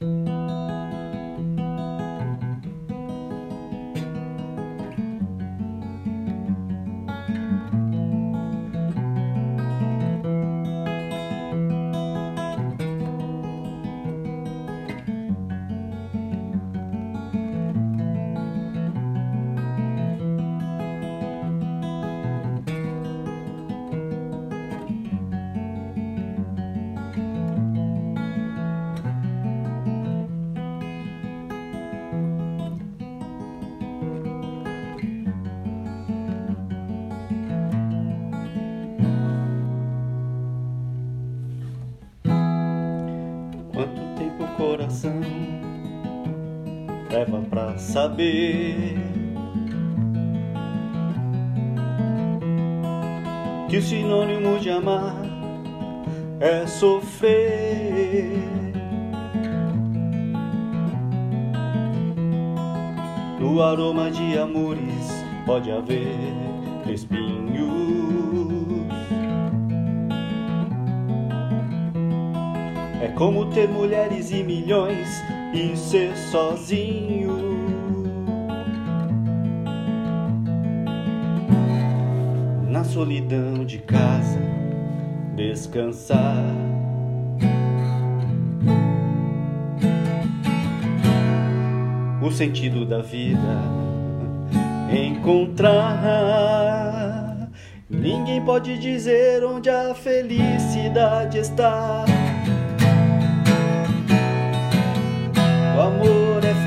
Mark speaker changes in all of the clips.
Speaker 1: Música coração leva pra saber que o sinônimo de amar é sofrer. No aroma de amores pode haver espinhos. Como ter mulheres e milhões e ser sozinho. Na solidão de casa, descansar. O sentido da vida encontrar. Ninguém pode dizer onde a felicidade está.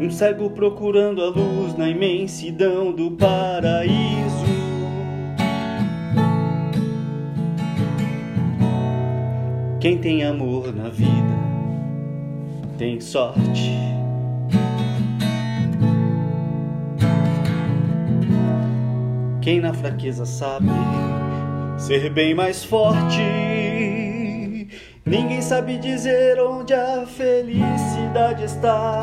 Speaker 1: Um cego procurando a luz na imensidão do paraíso. Quem tem amor na vida tem sorte. Quem na fraqueza sabe ser bem mais forte. Ninguém sabe dizer onde a felicidade está.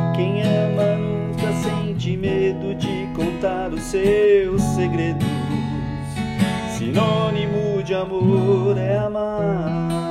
Speaker 1: Quem ama nunca sente medo de contar os seus segredos. Sinônimo de amor é amar.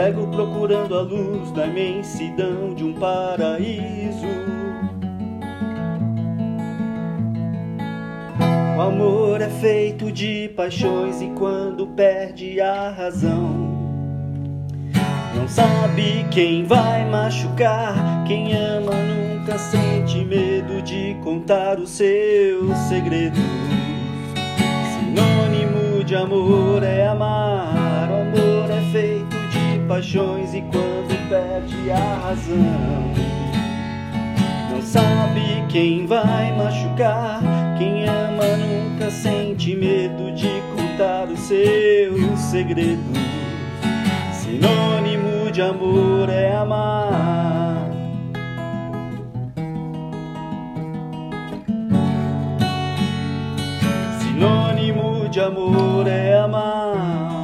Speaker 1: Cego procurando a luz da imensidão de um paraíso. O amor é feito de paixões e quando perde a razão. Não sabe quem vai machucar, quem ama nunca sente medo de contar os seus segredos. Sinônimo de amor é amar, o amor é feito paixões e quando perde a razão. Não sabe quem vai machucar, quem ama nunca sente medo de contar os seus segredos. Sinônimo de amor é amar. Sinônimo de amor é amar.